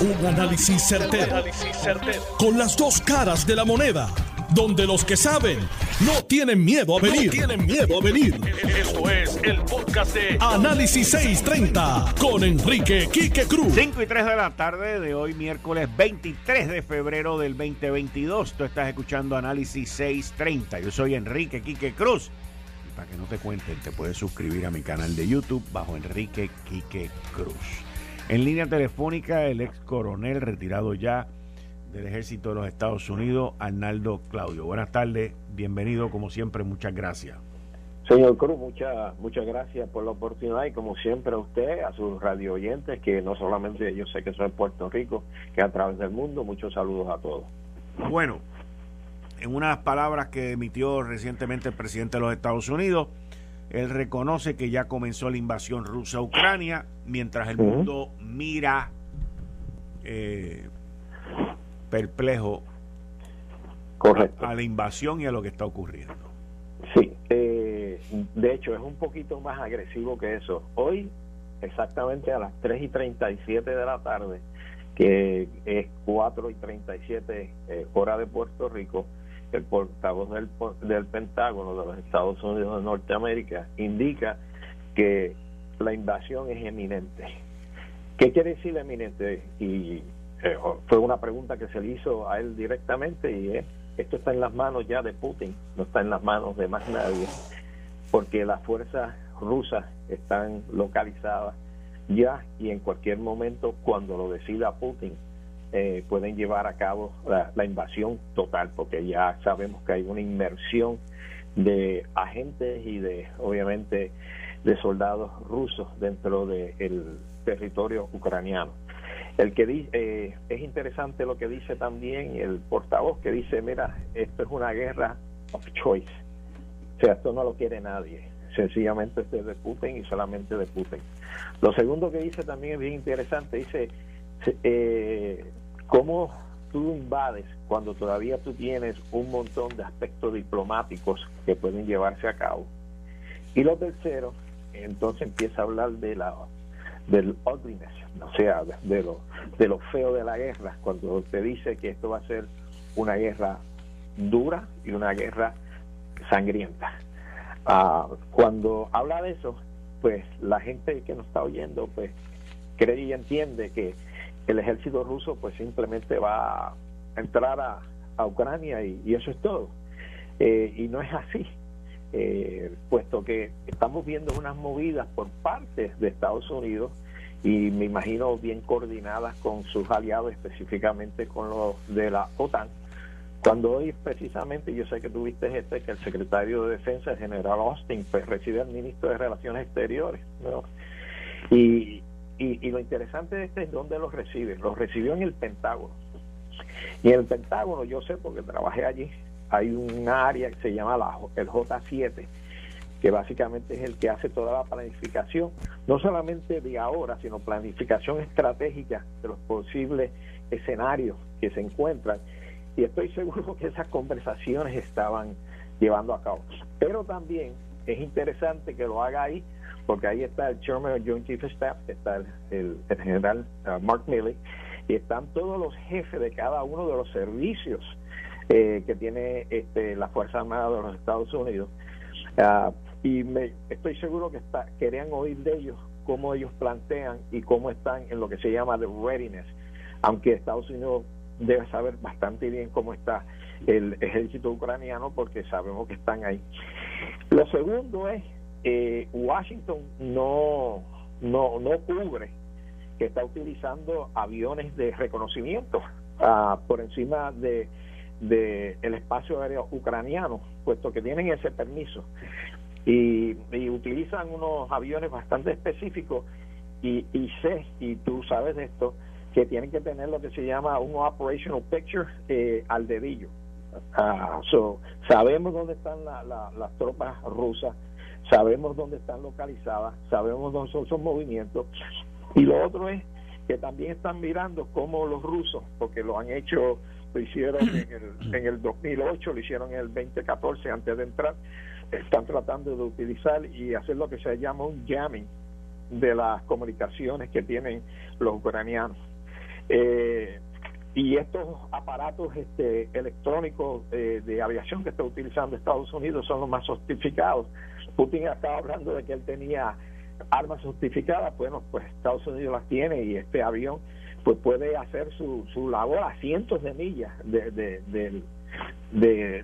Un análisis certero, Con las dos caras de la moneda. Donde los que saben no tienen miedo a venir. tienen miedo a venir. Esto es el podcast de Análisis 630 con Enrique Quique Cruz. 5 y 3 de la tarde de hoy, miércoles 23 de febrero del 2022. Tú estás escuchando Análisis 630. Yo soy Enrique Quique Cruz. Y para que no te cuenten, te puedes suscribir a mi canal de YouTube bajo Enrique Quique Cruz. En línea telefónica, el ex coronel retirado ya del ejército de los Estados Unidos, Arnaldo Claudio. Buenas tardes, bienvenido como siempre, muchas gracias. Señor Cruz, muchas muchas gracias por la oportunidad y como siempre a usted, a sus radio oyentes, que no solamente yo sé que son en Puerto Rico, que a través del mundo, muchos saludos a todos. Bueno, en unas palabras que emitió recientemente el presidente de los Estados Unidos, él reconoce que ya comenzó la invasión rusa a Ucrania, mientras el mundo mira eh, perplejo Correcto. a la invasión y a lo que está ocurriendo. Sí, eh, de hecho es un poquito más agresivo que eso. Hoy, exactamente a las 3 y 37 de la tarde, que es 4 y 37 eh, hora de Puerto Rico, el portavoz del, del Pentágono de los Estados Unidos de Norteamérica indica que la invasión es eminente. ¿Qué quiere decir eminente? Y eh, fue una pregunta que se le hizo a él directamente y es, esto está en las manos ya de Putin, no está en las manos de más nadie, porque las fuerzas rusas están localizadas ya y en cualquier momento cuando lo decida Putin eh, pueden llevar a cabo la, invasión total, porque ya sabemos que hay una inmersión de agentes y de, obviamente, de soldados rusos dentro del territorio ucraniano. El que dice, eh, es interesante lo que dice también el portavoz, que dice, mira, esto es una guerra of choice. O sea, esto no lo quiere nadie. Sencillamente es de y solamente de Putin. Lo segundo que dice también es bien interesante. Dice, eh, ¿Cómo tú invades cuando todavía tú tienes un montón de aspectos diplomáticos que pueden llevarse a cabo? Y lo tercero, entonces empieza a hablar de la del ugliness, o sea, de lo, de lo feo de la guerra, cuando te dice que esto va a ser una guerra dura y una guerra sangrienta. Ah, cuando habla de eso, pues la gente que nos está oyendo, pues cree y entiende que el ejército ruso pues simplemente va a entrar a, Ucrania y, eso es todo. Eh, y no es así, eh, puesto que estamos viendo unas movidas por parte de Estados Unidos y me imagino bien coordinadas con sus aliados, específicamente con los de la OTAN. Cuando hoy precisamente, yo sé que tuviste este, que el secretario de Defensa, el general Austin, pues recibe al ministro de Relaciones Exteriores. Y, y, lo interesante de este es dónde los recibe. Los recibió en el Pentágono. Y en el Pentágono, yo sé porque trabajé allí, hay un área que se llama la, el J7, que básicamente es el que hace toda la planificación, no solamente de ahora, sino planificación estratégica de los posibles escenarios que se encuentran. Y estoy seguro que esas conversaciones estaban llevando a cabo. Pero también es interesante que lo haga ahí porque ahí está el Chairman of Joint Chief of Staff, está el, general uh, Mark Milley, y están todos los jefes de cada uno de los servicios eh, que tiene este, la Fuerza Armada de los Estados Unidos. Uh, y me, estoy seguro que está, querían oír de ellos cómo ellos plantean y cómo están en lo que se llama the readiness, aunque Estados Unidos debe saber bastante bien cómo está el ejército ucraniano porque sabemos que están ahí. Lo segundo es eh, Washington no, no, no cubre que está utilizando aviones de reconocimiento ah, por encima de, de el espacio aéreo ucraniano, puesto que tienen ese permiso y, utilizan unos aviones bastante específicos y, y sé, y tú sabes esto, que tienen que tener lo que se llama un operational picture eh, al dedillo. Ah, so, sabemos dónde están las tropas rusas, sabemos dónde están localizadas, sabemos dónde son sus movimientos. Y lo otro es que también están mirando cómo los rusos, porque lo han hecho, lo hicieron en el, en el 2008, lo hicieron en el 2014 antes de entrar, están tratando de utilizar y hacer lo que se llama un jamming de las comunicaciones que tienen los ucranianos. y estos aparatos este, electrónicos de aviación que está utilizando Estados Unidos son los más sofisticados. Putin estaba hablando de que él tenía armas justificadas, bueno, pues Estados Unidos las tiene y este avión pues puede hacer su, su labor a cientos de millas de,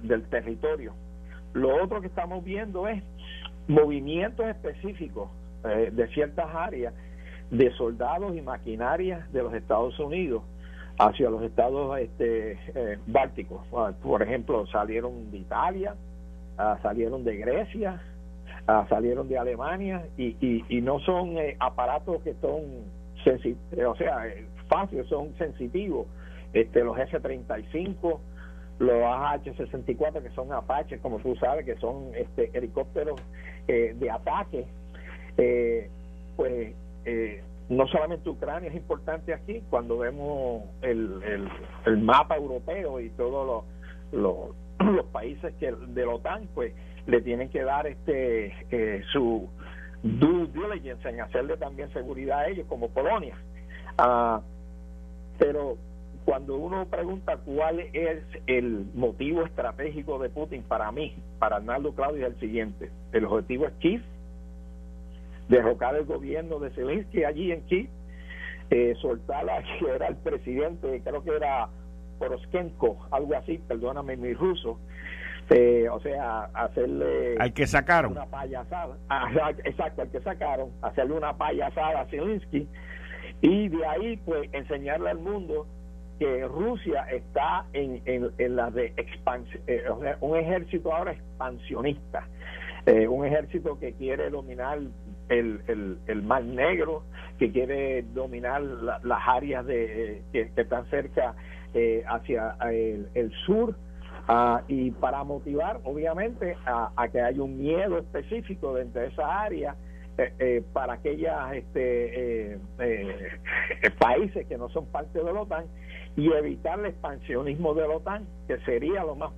del territorio. Lo otro que estamos viendo es movimientos específicos eh, de ciertas áreas de soldados y maquinarias de los Estados Unidos hacia los estados este, eh, bálticos. Por ejemplo, salieron de Italia, ah, salieron de Grecia, ah, salieron de Alemania y, y, no son eh, aparatos que son o sea, fáciles, son sensitivos. Este, los F-35, los AH-64 que son Apache, como tú sabes, que son este, helicópteros eh, de ataque, eh, pues eh, no solamente Ucrania es importante aquí, cuando vemos el, el, mapa europeo y todos los, los, países que de la OTAN, pues le tienen que dar este su due diligence en hacerle también seguridad a ellos, como Polonia. Ah, pero cuando uno pregunta cuál es el motivo estratégico de Putin, para mí, para Arnaldo Claudio, es el siguiente. El objetivo es Kiev, derrocar el gobierno de Zelensky allí en Kiev, eh, soltar a que era el presidente, creo que era Poroshenko, algo así, perdóname mi ruso, eh, o sea, hacerle... Al que sacaron. Una payasada. Exacto, al que sacaron, hacerle una payasada a Zelensky y de ahí, pues, enseñarle al mundo que Rusia está en, en, la de expansión, eh, o sea, un ejército ahora expansionista, eh, un ejército que quiere dominar el, el, el Mar Negro, que quiere dominar las áreas de, que, están cerca eh, hacia el, sur, ah, y para motivar, obviamente, a, que haya un miedo específico dentro de esa área eh, eh, para aquellas este, eh, países que no son parte de la OTAN y evitar el expansionismo de la OTAN, que sería lo más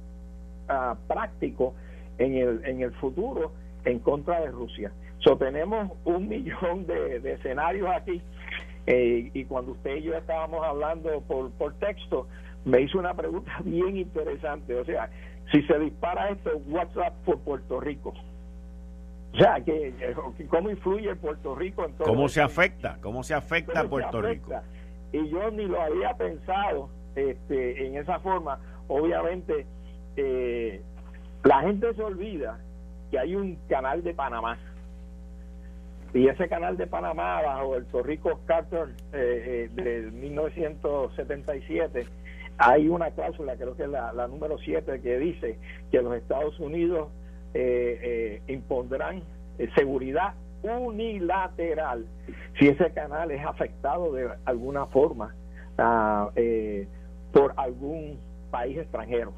ah, práctico en el, en el futuro en contra de Rusia. So, tenemos un millón de, escenarios aquí y cuando usted y yo estábamos hablando por, por texto, me hizo una pregunta bien interesante. O sea, si se dispara esto, WhatsApp por Puerto Rico, o sea, que, ¿cómo influye Puerto Rico en todo ¿Cómo se afecta? ¿Cómo se afecta a Puerto Rico? Y yo ni lo había pensado este, en esa forma. Obviamente, eh, la gente se olvida que hay un canal de Panamá. Y ese canal de Panamá, bajo el Torrico Carter eh, eh, de 1977, hay una cláusula, creo que es la, número 7, que dice que los Estados Unidos eh, eh, impondrán eh, seguridad unilateral si ese canal es afectado de alguna forma ah, por algún país extranjero.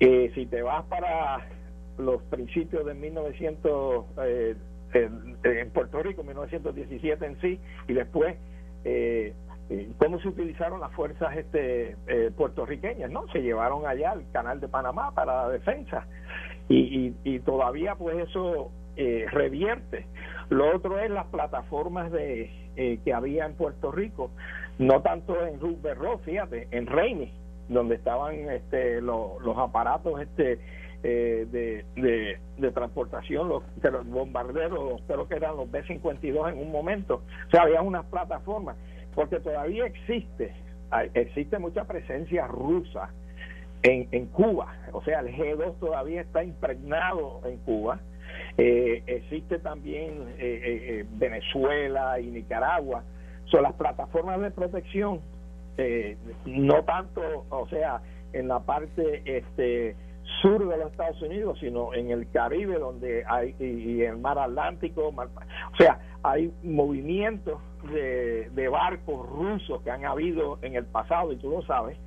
si te vas para los principios de 1900 en Puerto Rico, 1917 en sí, y después cómo se utilizaron las fuerzas este, puertorriqueñas, ¿no? Se llevaron allá al canal de Panamá para la defensa y, todavía pues eso eh, revierte. Lo otro es las plataformas de eh, que había en Puerto Rico, no tanto en Ruth fíjate, en Reini, donde estaban este, los aparatos este eh, de, de, transportación, los, los bombarderos, creo que eran los B-52 en un momento. O sea, había unas plataformas, porque todavía existe, existe mucha presencia rusa en, en Cuba, o sea, el G2 todavía está impregnado en Cuba. Eh, existe también eh, eh, Venezuela y Nicaragua. Son las plataformas de protección, no tanto, o sea, en la parte este sur de los Estados Unidos, sino en el Caribe, donde hay, y, en el mar Atlántico, o sea, hay movimientos de, de barcos rusos que han habido en el pasado, y tú lo sabes,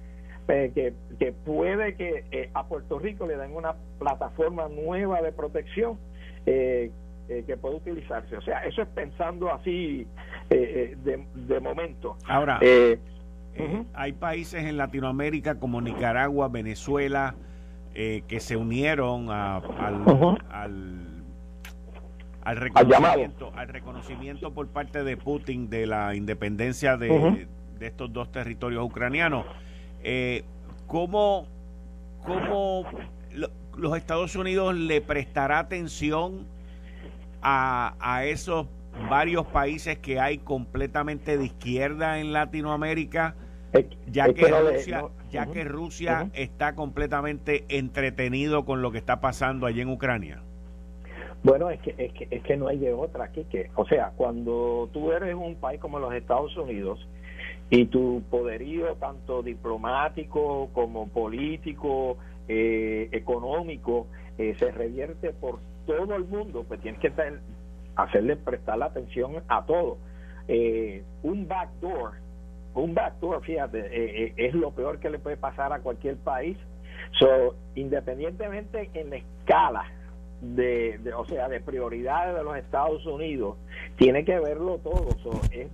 que, que puede que eh, a Puerto Rico le den una plataforma nueva de protección eh, eh, que puede utilizarse. O sea, eso es pensando así de, de, momento. Ahora, hay países en Latinoamérica como Nicaragua, Venezuela, que se unieron al, al, reconocimiento, al, reconocimiento por parte de Putin de la independencia de de estos dos territorios ucranianos. Eh, ¿Cómo, cómo los Estados Unidos le prestará atención a, a esos varios países que hay completamente de izquierda en Latinoamérica? ya que Rusia, ya que Rusia está completamente entretenido con lo que está pasando allí en Ucrania. Bueno, es que, es que, es que no hay de otra que, o sea, cuando tú eres un país como los Estados Unidos y tu poderío tanto diplomático como político, eh, económico, eh, se revierte por todo el mundo, pues tienes que hacerle prestar la atención a todo. Eh, un backdoor un backdoor, fíjate, eh, eh, es lo peor que le puede pasar a cualquier país. So, independientemente en la escala de, o sea, de prioridades de los Estados Unidos, tiene que verlo todo. es,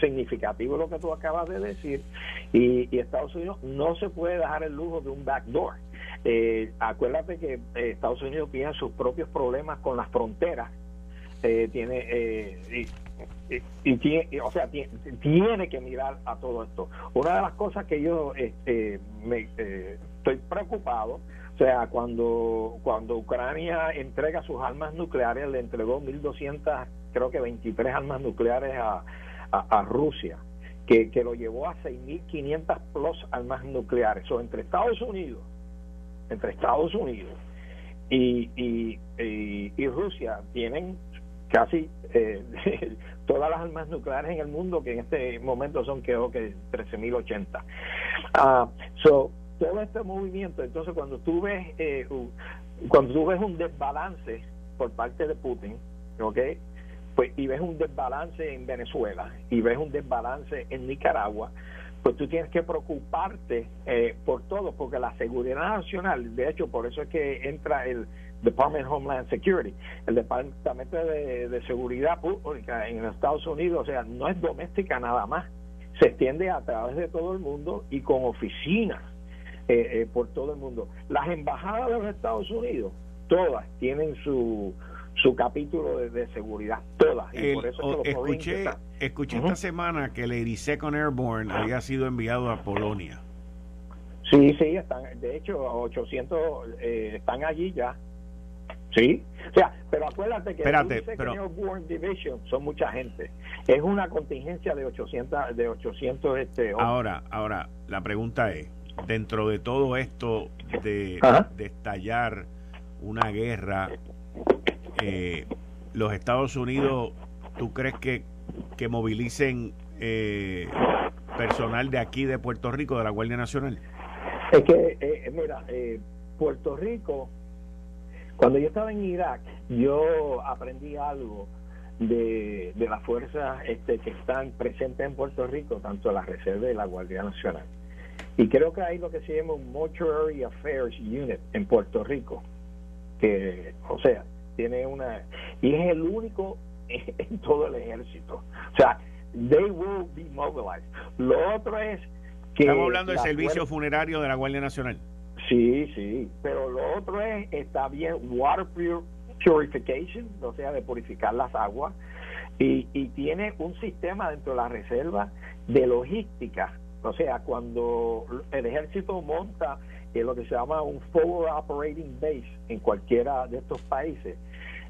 significativo lo que tú acabas de decir. Y, Estados Unidos no se puede dejar el lujo de un backdoor. Eh, acuérdate que Estados Unidos tiene sus propios problemas con las fronteras. tiene y, tiene, o sea, tiene, que mirar a todo esto. Una de las cosas que yo este, me, eh, estoy preocupado, sea, cuando, cuando Ucrania entrega sus armas nucleares, le entregó 1.200, creo que 23 armas nucleares a, a, Rusia, que, que lo llevó a 6.500 plus armas nucleares. O entre Estados Unidos, entre Estados Unidos y, y, y Rusia tienen casi eh, todas las armas nucleares en el mundo, que en este momento son creo que 13.080. Uh, so, todo este movimiento, entonces cuando tú ves eh, cuando tú ves un desbalance por parte de Putin, ¿ok? Pues, y ves un desbalance en Venezuela y ves un desbalance en Nicaragua, pues tú tienes que preocuparte eh, por todo, porque la seguridad nacional, de hecho, por eso es que entra el Department of Homeland Security, el Departamento de, Seguridad Pública en Estados Unidos, o sea, no es doméstica nada más, se extiende a través de todo el mundo y con oficinas eh, eh, por todo el mundo. Las embajadas de los Estados Unidos, todas tienen su su capítulo de, seguridad, todas. Y por eso escuché escuché esta semana que el 82 Airborne había sido enviado a Polonia. Sí, sí, están, de hecho, 800 eh, están allí ya. Sí, o sea, pero acuérdate que Espérate, Division son mucha gente. Es una contingencia de 800 de 800 este Ahora, ahora la pregunta es, dentro de todo esto de, de estallar una guerra eh, los Estados Unidos, ¿tú crees que, que movilicen eh, personal de aquí de Puerto Rico, de la Guardia Nacional? Es que, eh, mira, Puerto Rico cuando yo estaba en Irak, yo aprendí algo de, las fuerzas este, que están presentes en Puerto Rico, tanto la Reserva y la Guardia Nacional. Y creo que hay lo que se llama un Mortuary Affairs Unit en Puerto Rico, que, o sea, tiene una... Y es el único en todo el ejército. O sea, they will be mobilized. Lo otro es que... Estamos hablando del servicio funerario de la Guardia Nacional. Sí, sí, pero lo otro es, está bien, water purification, o sea, de purificar las aguas, y, y tiene un sistema dentro de la reserva de logística, o sea, cuando el ejército monta en lo que se llama un forward operating base en cualquiera de estos países,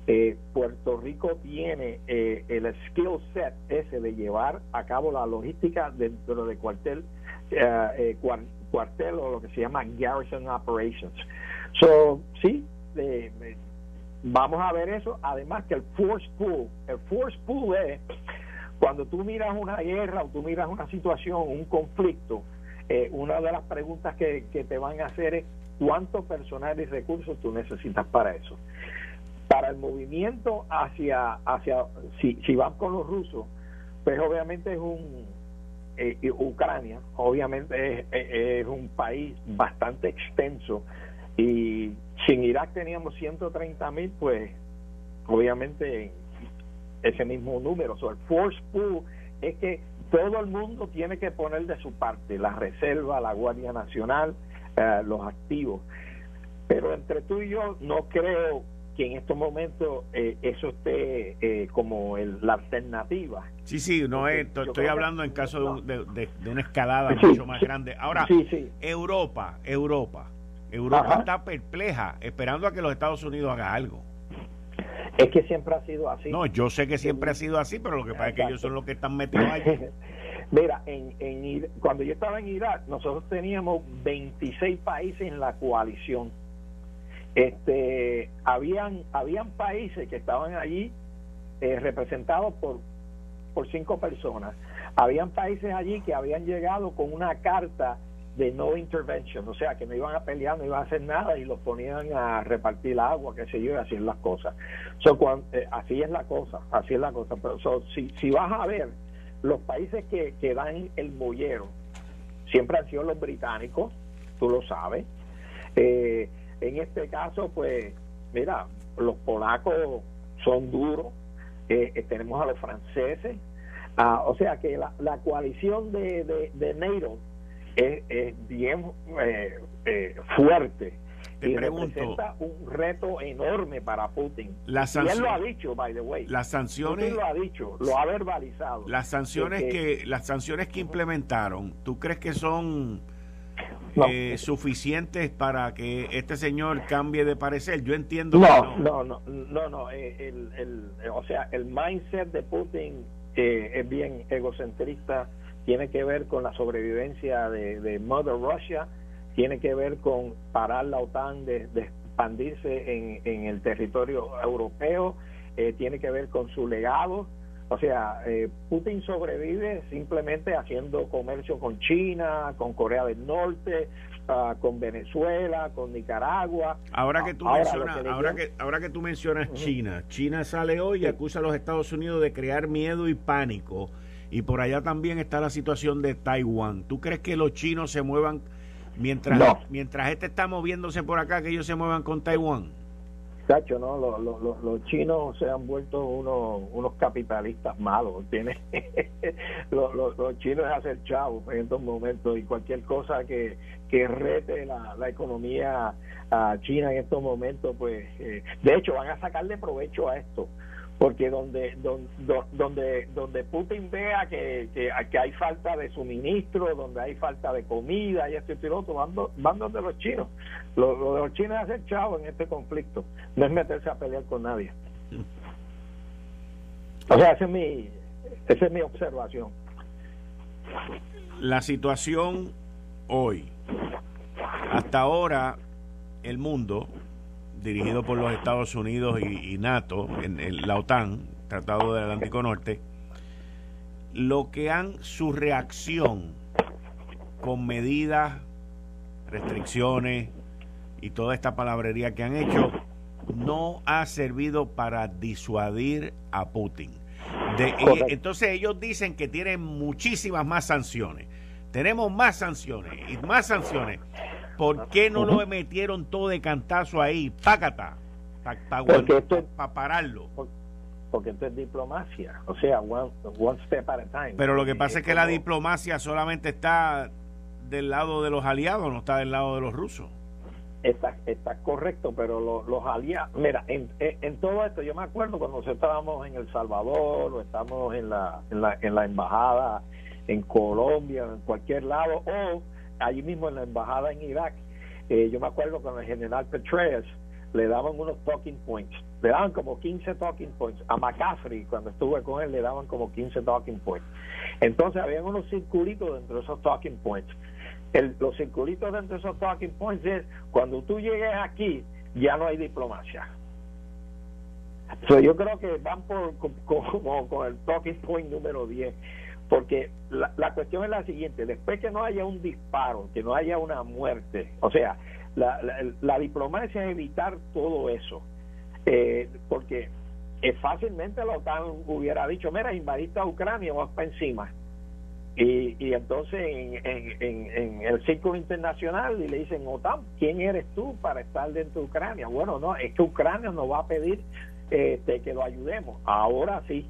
eh, Puerto Rico tiene eh, el skill set ese de llevar a cabo la logística dentro de cuartel, eh, cuartel o lo que se llama garrison operations. So, sí, vamos a ver eso. Además que el force pool, el force pool es cuando tú miras una guerra o tú miras una situación, un conflicto, eh, una de las preguntas que, te van a hacer es cuánto personal y recursos tú necesitas para eso. Para el movimiento hacia, hacia si, si van con los rusos, pues obviamente es un, eh, Ucrania obviamente es, un país bastante extenso y sin Irak teníamos 130 mil, pues obviamente ese mismo número. So, el force pool es que todo el mundo tiene que poner de su parte, la reserva, la Guardia Nacional, eh, los activos. Pero entre tú y yo no creo que en estos momentos eh, eso esté eh, como el, la alternativa. Sí, sí, no es, estoy hablando en caso de, de, una escalada mucho más grande. Ahora, Europa, Europa, Europa está perpleja, esperando a que los Estados Unidos haga algo. Es que siempre ha sido así. No, yo sé que siempre ha sido así, pero lo que pasa es que ellos son los que están metidos ahí. Mira, en, en, cuando yo estaba en Irak, nosotros teníamos 26 países en la coalición este habían habían países que estaban allí eh, representados por por cinco personas habían países allí que habían llegado con una carta de no intervention, o sea, que no iban a pelear, no iban a hacer nada y los ponían a repartir agua, qué sé yo, y así las cosas. Eh, así es la cosa, así es la cosa. Pero si, si vas a ver los países que, que dan el bollero, siempre han sido los británicos, tú lo sabes. Eh, en este caso, pues, mira, los polacos son duros, eh, eh, tenemos a los franceses, ah, o sea que la, la coalición de, de, de NATO es, bien eh, fuerte. y representa un reto enorme para Putin. y él lo ha dicho, by the way. Las sanciones. lo ha dicho, lo ha verbalizado. Las sanciones que las sanciones que implementaron, ¿tú crees que son eh, suficientes para que este señor cambie de parecer. Yo entiendo no, que no. No, no, no, eh, el, el, o sea, el mindset de Putin eh, es bien egocentrista, tiene que ver con la sobrevivencia de, de Mother Russia, tiene que ver con parar la OTAN de, expandirse en, en el territorio europeo, tiene que ver con su legado, o sea, eh, Putin sobrevive simplemente haciendo comercio con China, con Corea del Norte, uh, con Venezuela, con Nicaragua. Ahora que tú mencionas, ahora que, ahora que tú mencionas China, China sale hoy y acusa a los Estados Unidos de crear miedo y pánico. Y por allá también está la situación de Taiwán. ¿Tú crees que los chinos se muevan mientras, mientras este está moviéndose por acá, que ellos se muevan con Taiwán? ¿no? Los, los, chinos se han vuelto unos, unos capitalistas malos. Tiene, los, los, chinos es hacer chavos en estos momentos y cualquier cosa que, que rete la, la economía a China en estos momentos, pues, eh, de hecho, van a sacarle provecho a esto porque donde donde donde, Putin vea que, que, hay falta de suministro, donde hay falta de comida y este piloto, van, van donde los chinos. Lo, de los chinos es hacer chavo en este conflicto, no es meterse a pelear con nadie. O sea, esa es mi, esa es mi observación. La situación hoy, hasta ahora, el mundo dirigido por los Estados Unidos y, NATO, en, la OTAN, Tratado del Atlántico Norte, lo que han su reacción con medidas, restricciones y toda esta palabrería que han hecho no ha servido para disuadir a Putin. entonces ellos dicen que tienen muchísimas más sanciones. Tenemos más sanciones y más sanciones. ¿Por qué no lo metieron todo de cantazo ahí? Pácata. Para pararlo. Porque esto es diplomacia. O sea, one, step at a time. Pero lo que pasa es que la diplomacia solamente está del lado de los aliados, no está del lado de los rusos. Está, está correcto, pero los, aliados, mira, en, en, todo esto, yo me acuerdo cuando estábamos en El Salvador o estamos en la, en la, en la embajada en Colombia, en cualquier lado, o allí mismo en la embajada en Irak, eh, yo me acuerdo con el general Petraeus le daban unos talking points, le daban como 15 talking points. A McCaffrey, cuando estuve con él, le daban como 15 talking points. Entonces, había unos circulitos dentro de esos talking points. los circulitos dentro de esos talking points es, cuando tú llegues aquí, ya no hay diplomacia. yo creo que van por como con el talking point número 10 porque la, cuestión es la siguiente, después que no haya un disparo, que no haya una muerte, o sea, la, diplomacia es evitar todo eso, eh, porque es fácilmente la OTAN hubiera dicho, mira, invadiste a Ucrania, vamos para encima. Y, y entonces en, en, en, el círculo internacional y le dicen, OTAN, ¿quién eres tú para estar dentro de Ucrania? Bueno, no, es que Ucrania nos va a pedir este, que lo ayudemos. Ahora sí,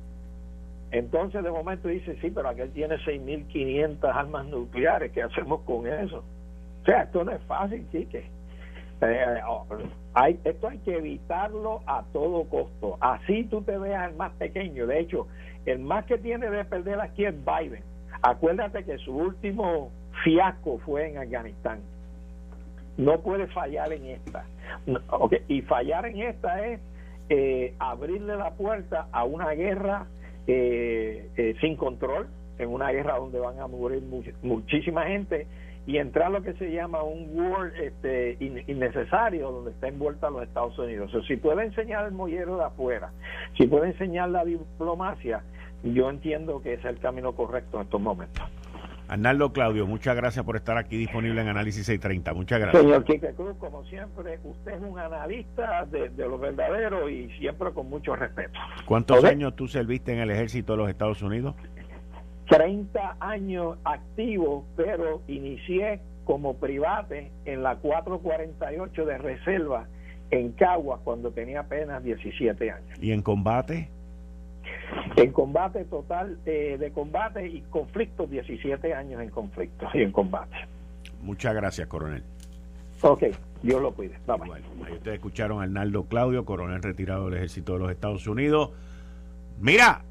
entonces de momento dice, sí, pero aquel tiene 6.500 armas nucleares, ¿qué hacemos con eso? O sea, esto no es fácil, chique. Eh, oh, hay, esto hay que evitarlo a todo costo. Así tú te veas el más pequeño. De hecho, el más que tiene de perder aquí es Biden. Acuérdate que su último fiasco fue en Afganistán. No puede fallar en esta. Y fallar en esta es eh, abrirle la puerta a una guerra eh, eh, sin control, en una guerra donde van a morir muchísima gente y entrar lo que se llama un war este, innecesario donde está envuelta los Estados Unidos. Si puede enseñar el mollero de afuera, si puede enseñar la diplomacia, yo entiendo que es el camino correcto en estos momentos. Arnaldo Claudio, muchas gracias por estar aquí disponible en Análisis 630. Muchas gracias. Señor Quique Cruz, como siempre, usted es un analista de, lo verdadero y siempre con mucho respeto. ¿Cuántos años tú serviste en el ejército de los Estados Unidos? 30 años activo, pero inicié como private en la 448 de reserva en Caguas cuando tenía apenas 17 años. ¿Y en combate? En combate total eh, de combate y conflictos, 17 años en conflictos y en combate. Muchas gracias, coronel. Ok, Dios lo cuide. ahí ustedes escucharon a Arnaldo Claudio, coronel retirado del ejército de los Estados Unidos. Mira,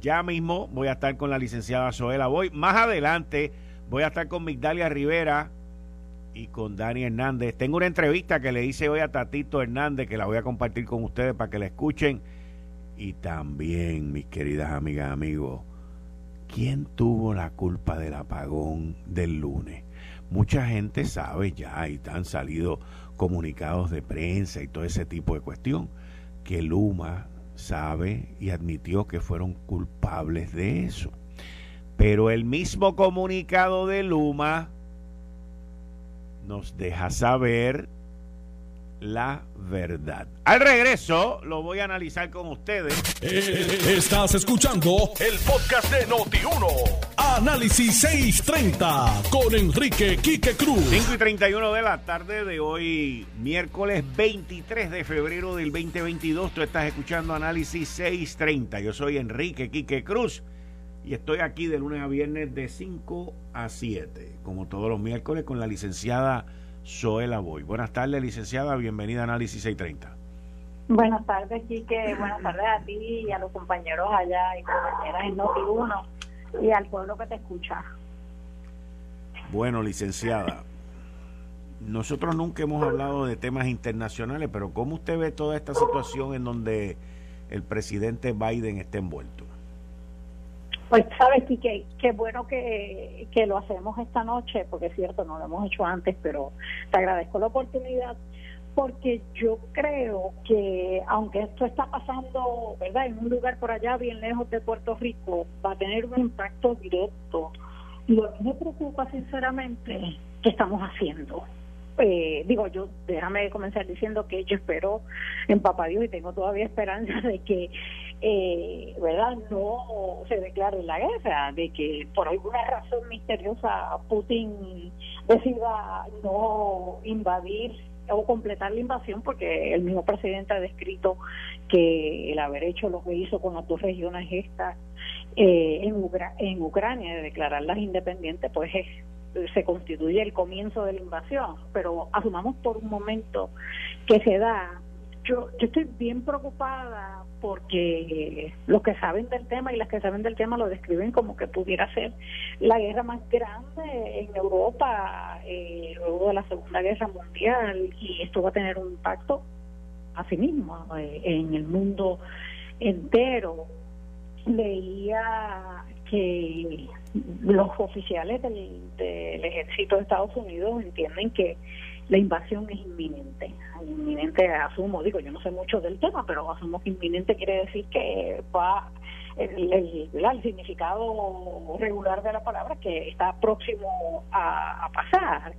ya mismo voy a estar con la licenciada Zoela Voy. Más adelante voy a estar con Migdalia Rivera y con Dani Hernández. Tengo una entrevista que le hice hoy a Tatito Hernández que la voy a compartir con ustedes para que la escuchen. Y también, mis queridas amigas, amigos, ¿quién tuvo la culpa del apagón del lunes? Mucha gente sabe ya y han salido comunicados de prensa y todo ese tipo de cuestión que Luma sabe y admitió que fueron culpables de eso. Pero el mismo comunicado de Luma nos deja saber la verdad. Al regreso lo voy a analizar con ustedes. Eh, estás escuchando el podcast de Noti1. Análisis 630 con Enrique Quique Cruz. 5 y 31 de la tarde de hoy, miércoles 23 de febrero del 2022. Tú estás escuchando Análisis 630. Yo soy Enrique Quique Cruz y estoy aquí de lunes a viernes de 5 a 7, como todos los miércoles, con la licenciada Zoela Boy. Buenas tardes, licenciada. Bienvenida a Análisis 630. Buenas tardes, Quique. Buenas tardes a ti y a los compañeros allá y compañeras en Noti1 y al pueblo que te escucha. Bueno, licenciada, nosotros nunca hemos hablado de temas internacionales, pero ¿cómo usted ve toda esta situación en donde el presidente Biden está envuelto? Pues sabes, Quique, qué bueno que, que lo hacemos esta noche, porque es cierto, no lo hemos hecho antes, pero te agradezco la oportunidad, porque yo creo que aunque esto está pasando, ¿verdad?, en un lugar por allá bien lejos de Puerto Rico, va a tener un impacto directo. Lo que me preocupa, sinceramente, ¿qué estamos haciendo? Eh, digo yo, déjame comenzar diciendo que yo espero en Papá Dios y tengo todavía esperanza de que eh, ¿verdad? No se declare la guerra, de que por alguna razón misteriosa Putin decida no invadir o completar la invasión, porque el mismo presidente ha descrito que el haber hecho lo que hizo con las dos regiones estas eh, en, en Ucrania, de declararlas independientes, pues se constituye el comienzo de la invasión. Pero asumamos por un momento que se da yo, yo estoy bien preocupada porque los que saben del tema y las que saben del tema lo describen como que pudiera ser la guerra más grande en Europa eh, luego de la Segunda Guerra Mundial y esto va a tener un impacto a sí mismo eh, en el mundo entero. Leía que los oficiales del, del ejército de Estados Unidos entienden que la invasión es inminente. Inminente asumo, digo, yo no sé mucho del tema, pero asumo que inminente quiere decir que va el, significado regular de la palabra que está próximo a, pasar.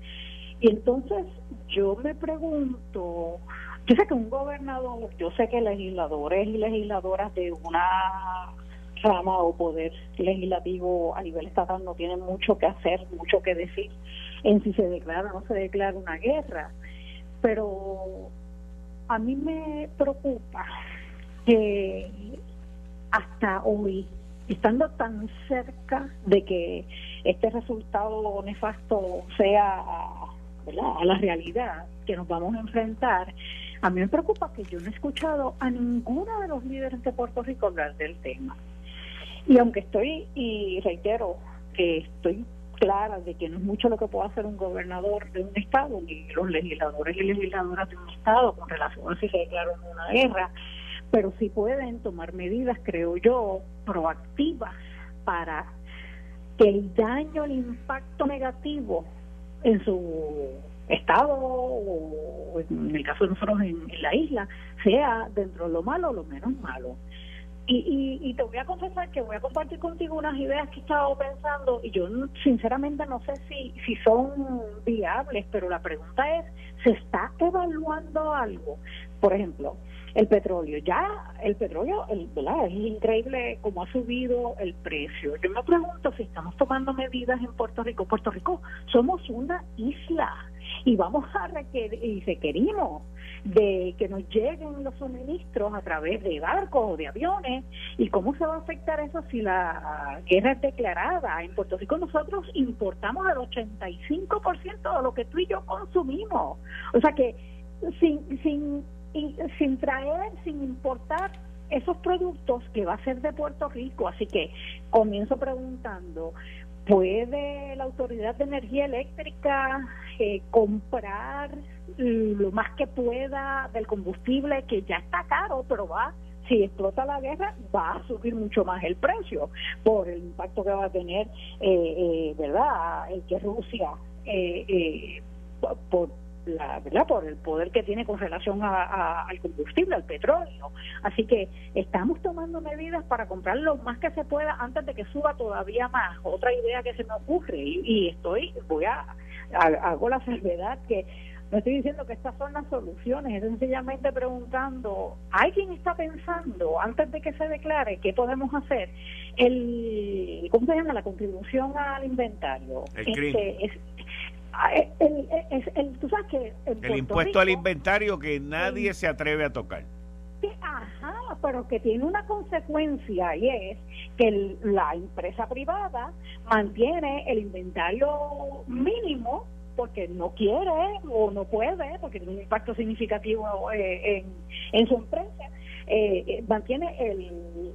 Y entonces yo me pregunto, yo sé que un gobernador, yo sé que legisladores y legisladoras de una rama o poder legislativo a nivel estatal no tienen mucho que hacer, mucho que decir en si se declara o no se declara una guerra. Pero a mí me preocupa que hasta hoy, estando tan cerca de que este resultado nefasto sea a la realidad que nos vamos a enfrentar, a mí me preocupa que yo no he escuchado a ninguno de los líderes de Puerto Rico hablar del tema. Y aunque estoy, y reitero, que estoy clara de que no es mucho lo que pueda hacer un gobernador de un estado, ni los legisladores y legisladoras de un estado con relación a si se declaran una guerra, pero sí pueden tomar medidas, creo yo, proactivas para que el daño, el impacto negativo en su estado o en el caso de nosotros en, en la isla sea dentro de lo malo o lo menos malo. Y, y, te voy a confesar que voy a compartir contigo unas ideas que he estado pensando y yo sinceramente no sé si, si son viables, pero la pregunta es, ¿se está evaluando algo? Por ejemplo, el petróleo. Ya el petróleo, el, es increíble cómo ha subido el precio. Yo me pregunto si estamos tomando medidas en Puerto Rico. Puerto Rico somos una isla y vamos a requerir, y requerimos de que nos lleguen los suministros a través de barcos o de aviones y cómo se va a afectar eso si la guerra es declarada. En Puerto Rico nosotros importamos el 85% de lo que tú y yo consumimos. O sea que sin, sin, sin traer, sin importar esos productos que va a ser de Puerto Rico. Así que comienzo preguntando, ¿puede la Autoridad de Energía Eléctrica eh, comprar lo más que pueda del combustible que ya está caro, pero va si explota la guerra, va a subir mucho más el precio por el impacto que va a tener, eh, eh, ¿verdad? El que Rusia, eh, por la verdad por el poder que tiene con relación al combustible, al petróleo. Así que estamos tomando medidas para comprar lo más que se pueda antes de que suba todavía más. Otra idea que se me ocurre y, y estoy, voy a, hago la salvedad que no estoy diciendo que estas son las soluciones, es sencillamente preguntando, ¿alguien está pensando antes de que se declare qué podemos hacer? El, ¿Cómo se llama? La contribución al inventario. El este, ah, el, tú sabes que el impuesto al inventario que nadie se atreve a tocar. ajá, pero que tiene una consecuencia y es que la empresa privada mantiene el inventario mínimo porque no quiere o no puede, porque tiene un impacto significativo eh, en, su empresa, eh, eh, mantiene el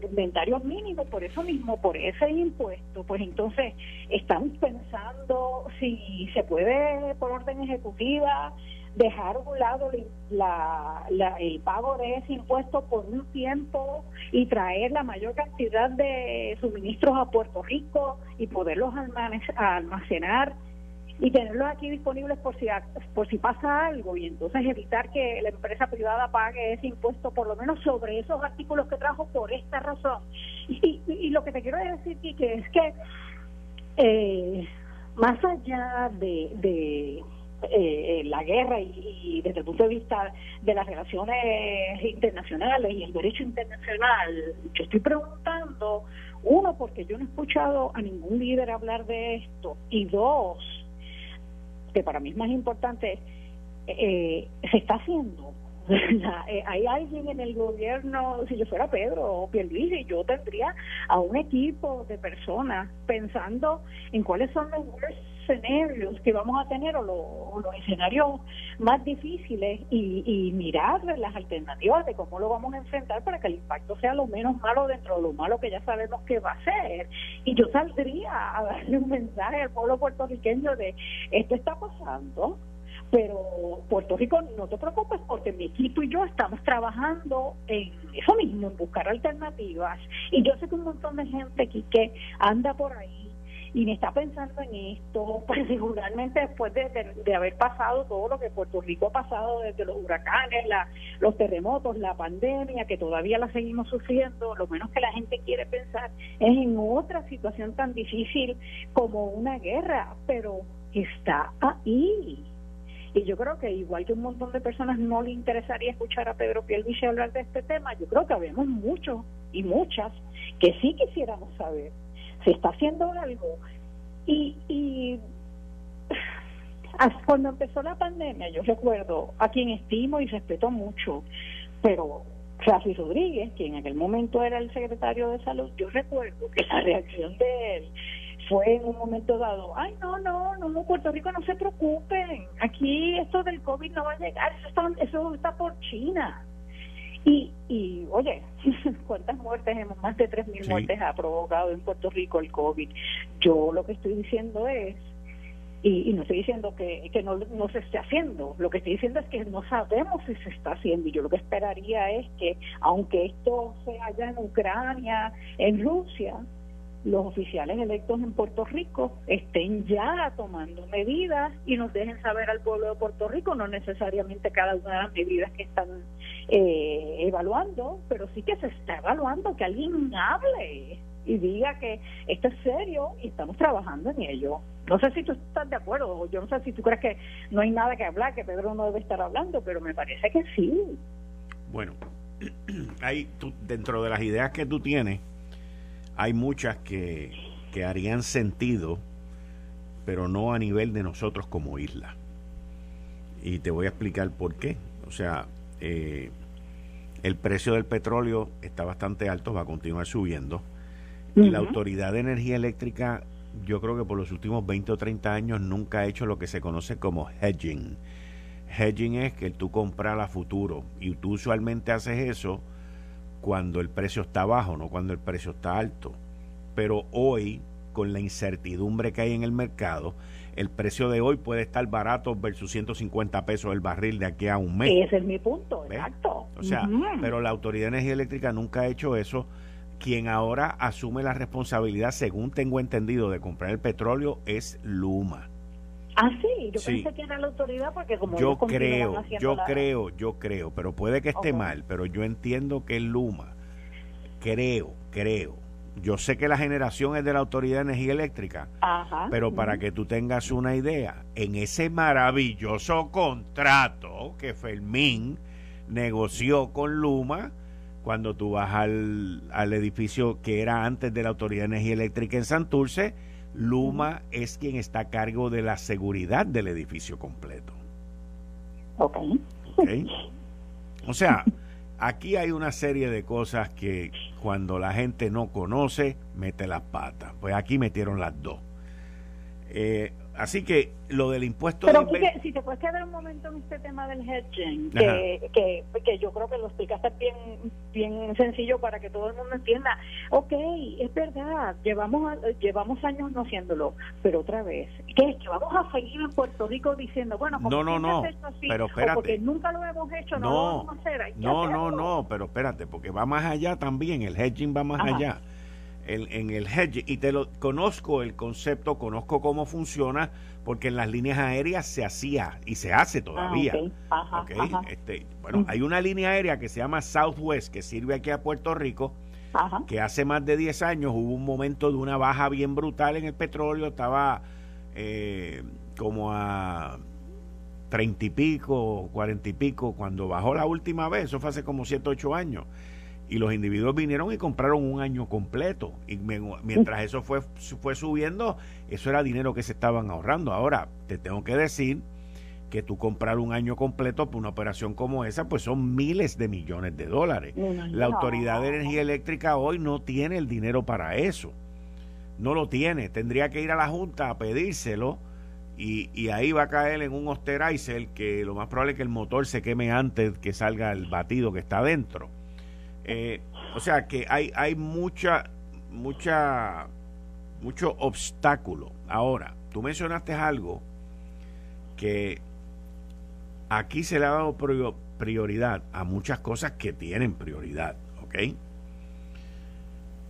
inventario mínimo por eso mismo, por ese impuesto, pues entonces estamos pensando si se puede por orden ejecutiva dejar a un lado la, el pago de ese impuesto por un tiempo y traer la mayor cantidad de suministros a Puerto Rico y poderlos almacenar y tenerlos aquí disponibles por si por si pasa algo y entonces evitar que la empresa privada pague ese impuesto por lo menos sobre esos artículos que trajo por esta razón. Y, y, lo que te quiero decir que es que eh, más allá de, de eh, la guerra y, desde el punto de vista de las relaciones internacionales y el derecho internacional, yo estoy preguntando, uno, porque yo no he escuchado a ningún líder hablar de esto, y dos, que para mí es más importante, eh, se está haciendo. Eh, hay alguien en el gobierno, si yo fuera Pedro o Pierluisi, yo tendría a un equipo de personas pensando en cuáles son los worst escenarios que vamos a tener o, los escenarios más difíciles y, y mirar las alternativas de cómo lo vamos a enfrentar para que el impacto sea lo menos malo dentro de lo malo que ya sabemos que va a ser. Y yo saldría a darle un mensaje al pueblo puertorriqueño de esto está pasando, pero Puerto Rico no te preocupes porque mi equipo y yo estamos trabajando en eso mismo, en buscar alternativas. Y yo sé que un montón de gente aquí que anda por ahí y me está pensando en esto, particularmente después de, haber pasado todo lo que Puerto Rico ha pasado desde los huracanes, la, los terremotos, la pandemia, que todavía la seguimos sufriendo, lo menos que la gente quiere pensar es en otra situación tan difícil como una guerra, pero está ahí. Y yo creo que igual que un montón de personas no le interesaría escuchar a Pedro Pierluisi hablar de este tema, yo creo que habemos muchos y muchas que sí quisiéramos saber se está haciendo algo. Y, y cuando empezó la pandemia, yo recuerdo a quien estimo y respeto mucho, pero Rafi Rodríguez, quien en aquel momento era el secretario de salud, yo recuerdo que la reacción de él fue en un momento dado, ay, no, no, no, Puerto Rico no se preocupen, aquí esto del COVID no va a llegar, eso está, eso está por China. Y, y oye, ¿cuántas muertes, hemos, más de 3.000 muertes ha provocado en Puerto Rico el COVID? Yo lo que estoy diciendo es, y, no estoy diciendo que, que no, no, se esté haciendo, lo que estoy diciendo es que no sabemos si se está haciendo. Y yo lo que esperaría es que, aunque esto se haya en Ucrania, en Rusia, los oficiales electos en Puerto Rico estén ya tomando medidas y nos dejen saber al pueblo de Puerto Rico, no necesariamente cada una de las medidas que están eh, evaluando, pero sí que se está evaluando, que alguien hable y diga que esto es serio y estamos trabajando en ello. No sé si tú estás de acuerdo, yo no sé si tú crees que no hay nada que hablar, que Pedro no debe estar hablando, pero me parece que sí. Bueno, hay tú, dentro de las ideas que tú tienes, hay muchas que, que harían sentido, pero no a nivel de nosotros como isla. Y te voy a explicar por qué. O sea, eh, el precio del petróleo está bastante alto, va a continuar subiendo. y La Autoridad de Energía Eléctrica, yo creo que por los últimos 20 o 30 años nunca ha hecho lo que se conoce como hedging. Hedging es que tú compras a futuro y tú usualmente haces eso cuando el precio está bajo, no cuando el precio está alto. Pero hoy, con la incertidumbre que hay en el mercado, el precio de hoy puede estar barato versus 150 pesos el barril de aquí a un mes. Ese es mi punto, exacto. O sea, pero la Autoridad de Energía Eléctrica nunca ha hecho eso. Quien ahora asume la responsabilidad, según tengo entendido, de comprar el petróleo es Luma. Ah, sí, yo pensé que era la autoridad porque como yo creo, yo creo, yo creo, pero puede que esté mal, pero yo entiendo que es Luma. Creo, creo. Yo sé que la generación es de la Autoridad de Energía Eléctrica, pero para que tú tengas una idea, en ese maravilloso contrato que Fermín negoció con Luma, cuando tú vas al, al edificio que era antes de la Autoridad de Energía Eléctrica en Santurce, Luma es quien está a cargo de la seguridad del edificio completo. Ok. O sea, aquí hay una serie de cosas que cuando la gente no conoce, mete las patas. Pues aquí metieron las dos. Eh, Así que lo del impuesto Pero si te puedes quedar un momento en este tema del hedging, que, que, yo creo que lo explicaste bien, bien sencillo para que todo el mundo entienda. Ok, es verdad, llevamos llevamos años no haciéndolo, pero otra vez, ¿qué es que vamos a seguir en Puerto Rico diciendo, bueno, como no, no, no, pero espérate. porque nunca lo hemos hecho, no, lo vamos a hacer. no, no, no, pero espérate, porque va más allá también, el hedging va más allá en, el hedge y te lo conozco el concepto, conozco cómo funciona, porque en las líneas aéreas se hacía y se hace todavía. Ah, Este, bueno, hay una línea aérea que se llama Southwest que sirve aquí a Puerto Rico. que hace más de 10 años hubo un momento de una baja bien brutal en el petróleo, estaba eh, como a 30 y pico, 40 y pico, cuando bajó la última vez, eso fue hace como 7, 8 años y los individuos vinieron y compraron un año completo. Y mientras eso fue, fue subiendo, eso era dinero que se estaban ahorrando. Ahora, te tengo que decir que tú comprar un año completo por una operación como esa, pues son miles de millones de dólares. La Autoridad de Energía Eléctrica hoy no tiene el dinero para eso. No lo tiene. Tendría que ir a la Junta a pedírselo. Y, y, ahí va a caer en un osterizer que lo más probable es que el motor se queme antes que salga el batido que está dentro. Eh, o sea que hay, hay mucha, mucha, mucho obstáculo. Ahora, tú mencionaste algo que aquí se le ha dado prioridad a muchas cosas que tienen prioridad, ¿ok?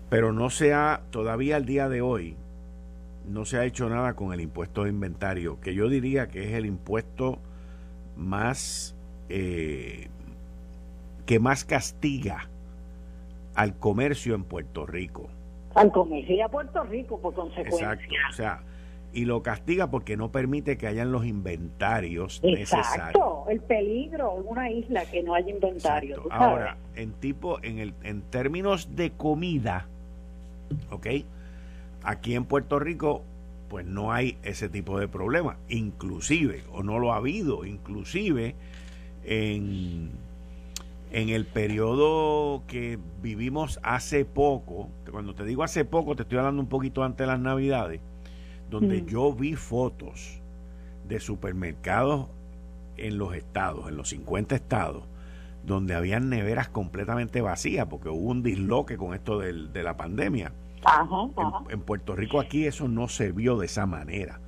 Pero no se ha, todavía al día de hoy, no se ha hecho nada con el impuesto de inventario, que yo diría que es el impuesto más, eh, que más castiga al comercio en Puerto Rico. Al comercio y a Puerto Rico, por consecuencia. Exacto, o sea, y lo castiga porque no permite que hayan los inventarios Exacto, el peligro en una isla que no haya inventario. Ahora, en tipo, en el, en términos de comida, ¿ok? Aquí en Puerto Rico, pues no hay ese tipo de problema, inclusive, o no lo ha habido, inclusive en en el periodo que vivimos hace poco, cuando te digo hace poco, te estoy hablando un poquito antes de las navidades, donde mm. yo vi fotos de supermercados en los estados, en los 50 estados, donde habían neveras completamente vacías, porque hubo un disloque con esto de la pandemia. En, Puerto Rico aquí eso no se vio de esa manera.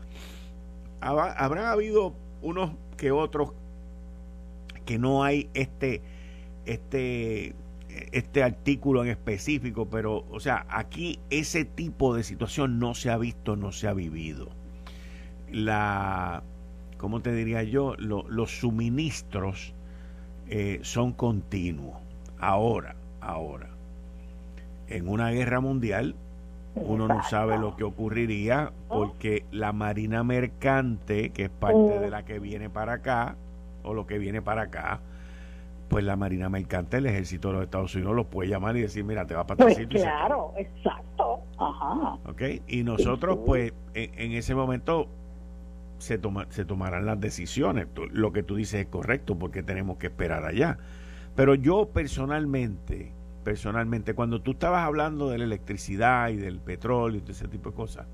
Habrá habido unos que otros que no hay este, este, este artículo en específico, pero, o sea, aquí ese tipo de situación no se ha visto, no se ha vivido. La, ¿cómo te diría yo? los suministros eh, son continuos. Ahora, ahora, en una guerra mundial, uno no sabe lo que ocurriría porque la Marina Mercante, que es parte de la que viene para acá, o lo que viene para acá, pues la Marina Mercante, el ejército de los Estados Unidos los puede llamar y decir, mira, te va para pues Claro, exacto. Ajá. ¿Ok? Y nosotros, pues, en, ese momento se, toma, se tomarán las decisiones. Lo que tú dices es correcto porque tenemos que esperar allá. Pero yo personalmente, personalmente, cuando tú estabas hablando de la electricidad y del petróleo y de ese tipo de cosas,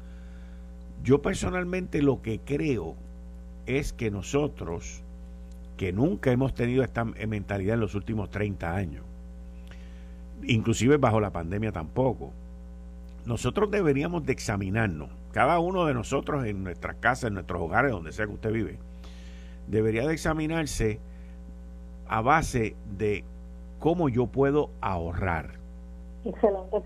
yo personalmente lo que creo es que nosotros que nunca hemos tenido esta mentalidad en los últimos 30 años, inclusive bajo la pandemia tampoco. Nosotros deberíamos de examinarnos, cada uno de nosotros en nuestras casas, en nuestros hogares, donde sea que usted vive, debería de examinarse a base de cómo yo puedo ahorrar. Excelente,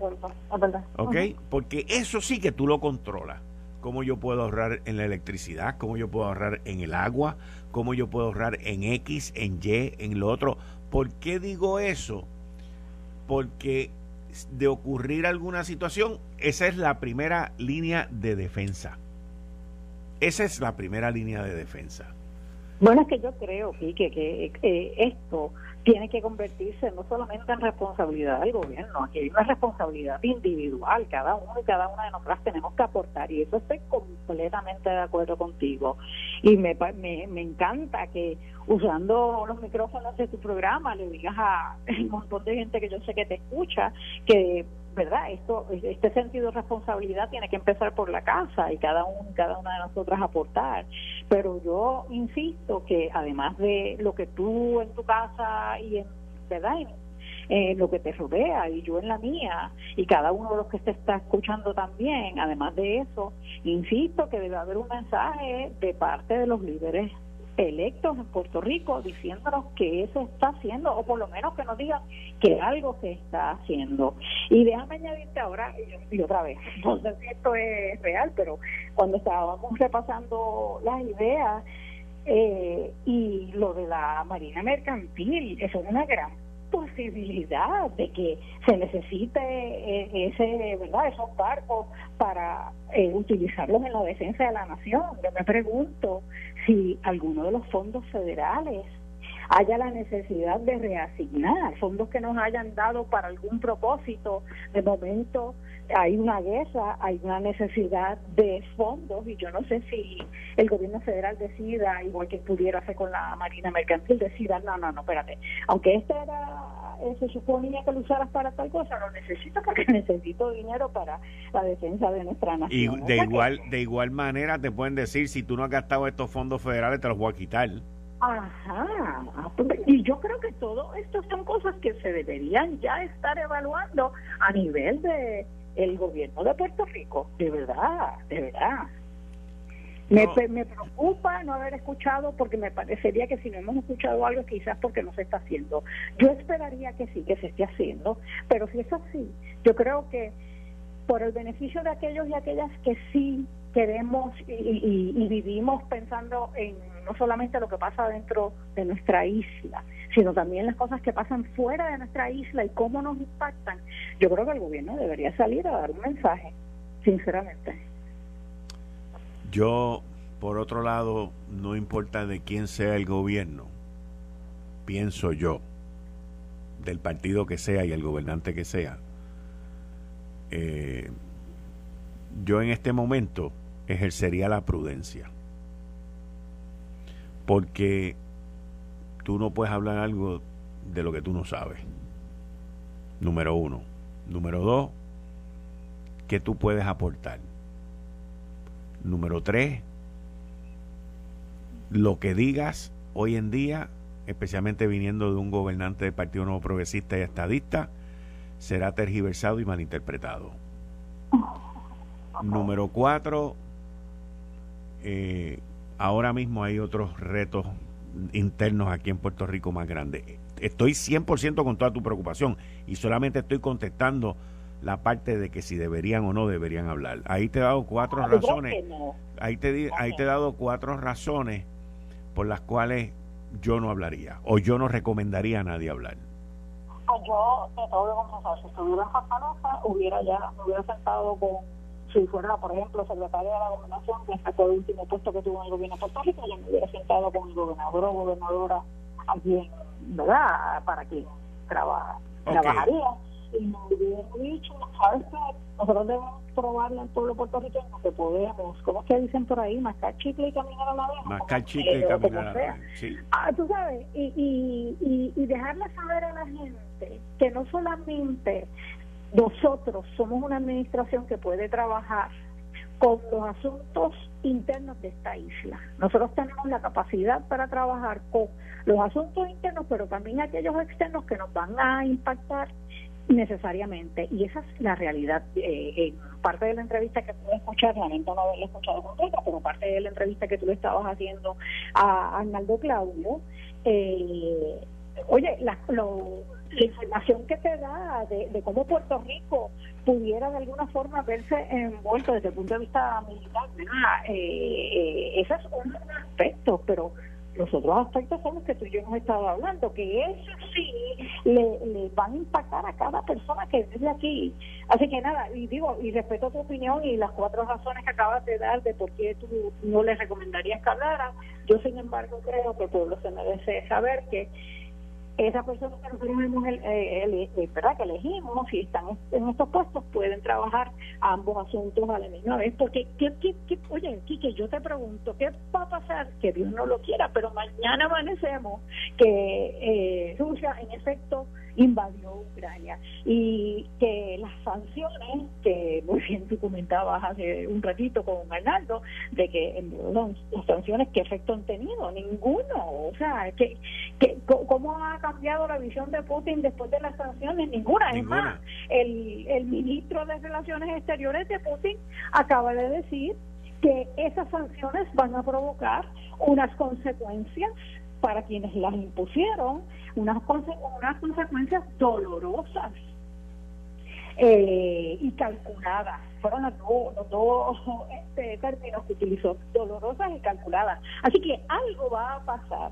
verdad. ¿Ok? Porque eso sí que tú lo controlas cómo yo puedo ahorrar en la electricidad, cómo yo puedo ahorrar en el agua, cómo yo puedo ahorrar en X, en Y, en lo otro. ¿Por qué digo eso? Porque de ocurrir alguna situación, esa es la primera línea de defensa. Esa es la primera línea de defensa. Bueno, es que yo creo, Pique, que, que esto tiene que convertirse no solamente en responsabilidad del gobierno, aquí hay una responsabilidad individual, cada uno y cada una de nosotras tenemos que aportar y eso estoy completamente de acuerdo contigo. Y me, me, me encanta que usando los micrófonos de tu programa le digas a un montón de gente que yo sé que te escucha que verdad esto este sentido de responsabilidad tiene que empezar por la casa y cada uno cada una de nosotras aportar. Pero yo insisto que además de lo que tú en tu casa y en verdad en, lo que te rodea y yo en la mía y cada uno de los que se está escuchando también además de eso insisto que debe haber un mensaje de parte de los líderes electos en Puerto Rico diciéndonos que eso está haciendo, o por lo menos que nos digan que algo se está haciendo. Y déjame añadirte ahora, y otra vez, no sé si esto es real, pero cuando estábamos repasando las ideas eh, y lo de la Marina Mercantil, eso es una gran posibilidad de que se necesite eh, ese verdad esos barcos para eh, utilizarlos en la defensa de la nación yo me pregunto si alguno de los fondos federales haya la necesidad de reasignar fondos que nos hayan dado para algún propósito. De momento hay una guerra, hay una necesidad de fondos y yo no sé si el gobierno federal decida, igual que pudiera hacer con la Marina Mercantil, decida, no, no, no, espérate, aunque este era, eh, se suponía que lo usaras para tal cosa, lo necesito porque necesito dinero para la defensa de nuestra nación. Y de igual, de igual manera te pueden decir, si tú no has gastado estos fondos federales, te los voy a quitar. Ajá, ah, pues, y yo creo que todo esto son cosas que se deberían ya estar evaluando a nivel de el gobierno de Puerto Rico, de verdad, de verdad. Me, me preocupa no haber escuchado porque me parecería que si no hemos escuchado algo quizás porque no se está haciendo. Yo esperaría que sí, que se esté haciendo, pero si es así, yo creo que por el beneficio de aquellos y aquellas que sí queremos y, vivimos pensando en no solamente lo que pasa dentro de nuestra isla, sino también las cosas que pasan fuera de nuestra isla y cómo nos impactan, yo creo que el gobierno debería salir a dar un mensaje, sinceramente. Yo, por otro lado, no importa de quién sea el gobierno, pienso yo, del partido que sea y el gobernante que sea, eh, yo en este momento ejercería la prudencia. Porque tú no puedes hablar algo de lo que tú no sabes. Número uno. Número dos, que tú puedes aportar. Número tres, lo que digas hoy en día, especialmente viniendo de un gobernante del Partido Nuevo Progresista y estadista, será tergiversado y malinterpretado. Número cuatro, eh, ahora mismo hay otros retos internos aquí en Puerto Rico más grandes. Estoy 100% con toda tu preocupación y solamente estoy contestando la parte de que si deberían o no deberían hablar. Ahí te he dado cuatro ah, razones. Ahí te, ahí te he dado cuatro razones por las cuales yo no hablaría o yo no recomendaría a nadie hablar. Pues yo te tengo que confesar, si estuviera en Fortaleza, hubiera ya, me hubiera sentado con, si fuera, por ejemplo, secretaria de la gobernación, que sacó el último puesto que tuvo en el gobierno de Puerto Rico, ya me hubiera sentado con el gobernador o gobernadora aquí, ¿verdad? Para que trabaja, trabajaría y nos hubiera dicho, ¿sabes qué? Nosotros debemos probarle al pueblo puertorriqueño que podemos, ¿cómo es que dicen por ahí? Mascar chicle y caminar a la vez. Mascar chicle y caminar a la vez. Sí. Ah, tú sabes, y, y, y, y dejarle saber a la gente que no solamente nosotros somos una administración que puede trabajar con los asuntos internos de esta isla. Nosotros tenemos la capacidad para trabajar con los asuntos internos, pero también aquellos externos que nos van a impactar necesariamente. Y esa es la realidad. Eh, en parte de la entrevista que pude escuchar, lamento no haberla escuchado completa, pero parte de la entrevista que tú le estabas haciendo a Arnaldo Claudio, eh, oye, la, información que te da de, cómo Puerto Rico pudiera de alguna forma verse envuelto desde el punto de vista militar, eh, eh, ese es un aspecto, pero los otros aspectos son los que tú y yo hemos estado hablando, que eso sí le, van a impactar a cada persona que vive aquí. Así que nada, y digo, y respeto tu opinión y las cuatro razones que acabas de dar de por qué tú no le recomendarías que hablara. Yo, sin embargo, creo que el pueblo se merece saber que esas personas que nosotros hemos eh, eh, ¿verdad? que elegimos y están en estos puestos pueden trabajar ambos asuntos a la misma vez porque ¿qué, qué, oye Quique yo te pregunto ¿qué va a pasar? que Dios no lo quiera pero mañana amanecemos que eh, Rusia en efecto invadió Ucrania y que las sanciones que muy bien tú comentabas hace un ratito con Arnaldo de que las sanciones qué efecto han tenido ninguno o sea que cómo ha cambiado la visión de Putin después de las sanciones ninguna, es más el, el ministro de relaciones exteriores de Putin acaba de decir que esas sanciones van a provocar unas consecuencias para quienes las impusieron unas, unas consecuencias dolorosas eh, y calculadas. Fueron los dos, los dos este, términos que utilizó, dolorosas y calculadas. Así que algo va a pasar.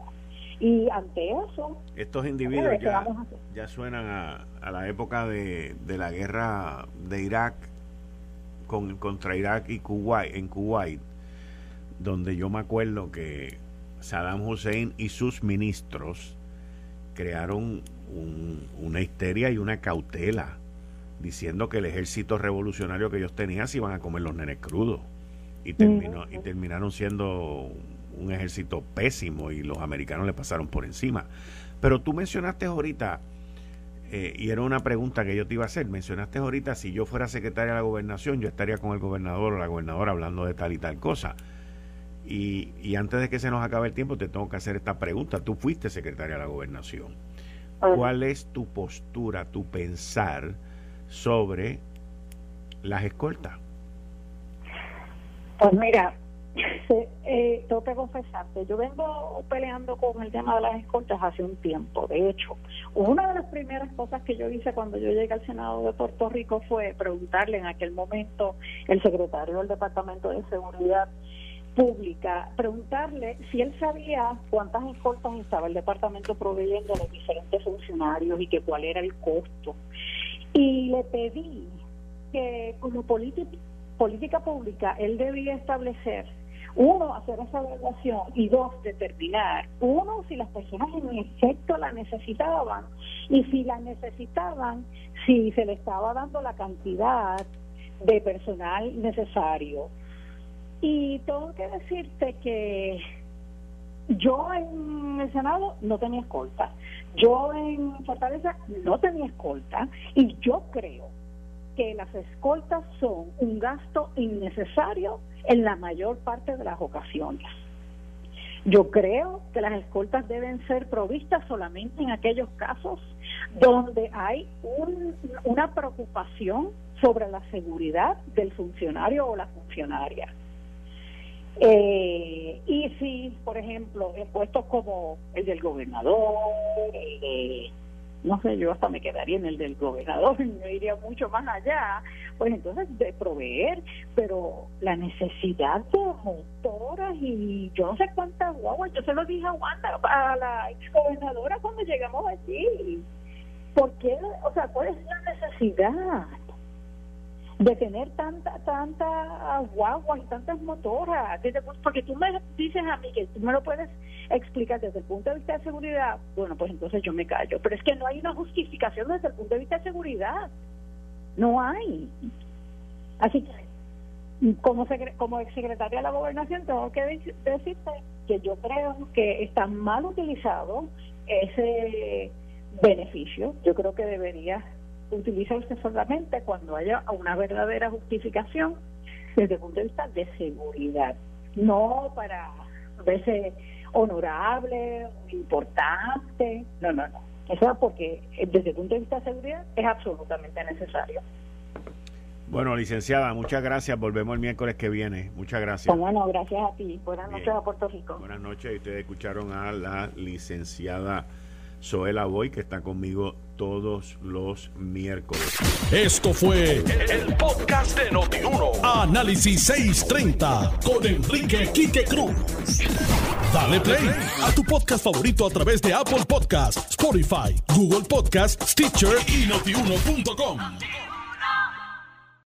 Y ante eso... Estos individuos ya, ya suenan a, a la época de, de la guerra de Irak con, contra Irak y Kuwait, en Kuwait, donde yo me acuerdo que Saddam Hussein y sus ministros crearon una histeria y una cautela diciendo que el ejército revolucionario que ellos tenían se iban a comer los nenes crudos y terminó y terminaron siendo un ejército pésimo y los americanos le pasaron por encima pero tú mencionaste ahorita eh, y era una pregunta que yo te iba a hacer mencionaste ahorita si yo fuera secretaria de la gobernación yo estaría con el gobernador o la gobernadora hablando de tal y tal cosa y, antes de que se nos acabe el tiempo, te tengo que hacer esta pregunta. Tú fuiste secretaria de la gobernación. ¿Cuál es tu postura, tu pensar sobre las escoltas? Pues mira, eh, que confesarte, yo vengo peleando con el tema de las escoltas hace un tiempo. De hecho, una de las primeras cosas que yo hice cuando yo llegué al Senado de Puerto Rico fue preguntarle en aquel momento el secretario del Departamento de Seguridad pública, preguntarle si él sabía cuántas escoltas estaba el departamento proveyendo a los diferentes funcionarios y que cuál era el costo. Y le pedí que como política pública él debía establecer uno, hacer esa evaluación y dos, determinar, uno, si las personas en efecto la necesitaban y si la necesitaban, si se le estaba dando la cantidad de personal necesario. Y tengo que decirte que yo en el Senado no tenía escolta, yo en Fortaleza no tenía escolta y yo creo que las escoltas son un gasto innecesario en la mayor parte de las ocasiones. Yo creo que las escoltas deben ser provistas solamente en aquellos casos donde hay una preocupación sobre la seguridad del funcionario o la funcionaria. Eh, y si, por ejemplo, en puestos como el del gobernador, eh, no sé, yo hasta me quedaría en el del gobernador, no iría mucho más allá, pues entonces de proveer, pero la necesidad de motoras y yo no sé cuántas guaguas, yo se lo dije a Wanda, a la gobernadora cuando llegamos allí, ¿por qué? O sea, ¿cuál es la necesidad? De tener tanta tanta guaguas y tantas motoras porque tú me dices a mí que tú me lo puedes explicar desde el punto de vista de seguridad bueno pues entonces yo me callo pero es que no hay una justificación desde el punto de vista de seguridad no hay. Así que como como exsecretaria de la gobernación tengo que decirte que yo creo que está mal utilizado ese beneficio yo creo que debería utilizarse solamente cuando haya una verdadera justificación desde el punto de vista de seguridad, no para verse honorable, importante, no, no, no. Eso porque desde el punto de vista de seguridad es absolutamente necesario. Bueno, licenciada, muchas gracias. Volvemos el miércoles que viene. Muchas gracias. Bueno, gracias a ti. Buenas noches a Puerto Rico. Buenas noches. Y ustedes escucharon a la licenciada Zoela Boy, que está conmigo todos los miércoles. Esto fue el, podcast de Notiuno. Análisis 630 con Enrique Quique Cruz. Dale play a tu podcast favorito a través de Apple Podcasts, Spotify, Google Podcasts, Stitcher y notiuno.com.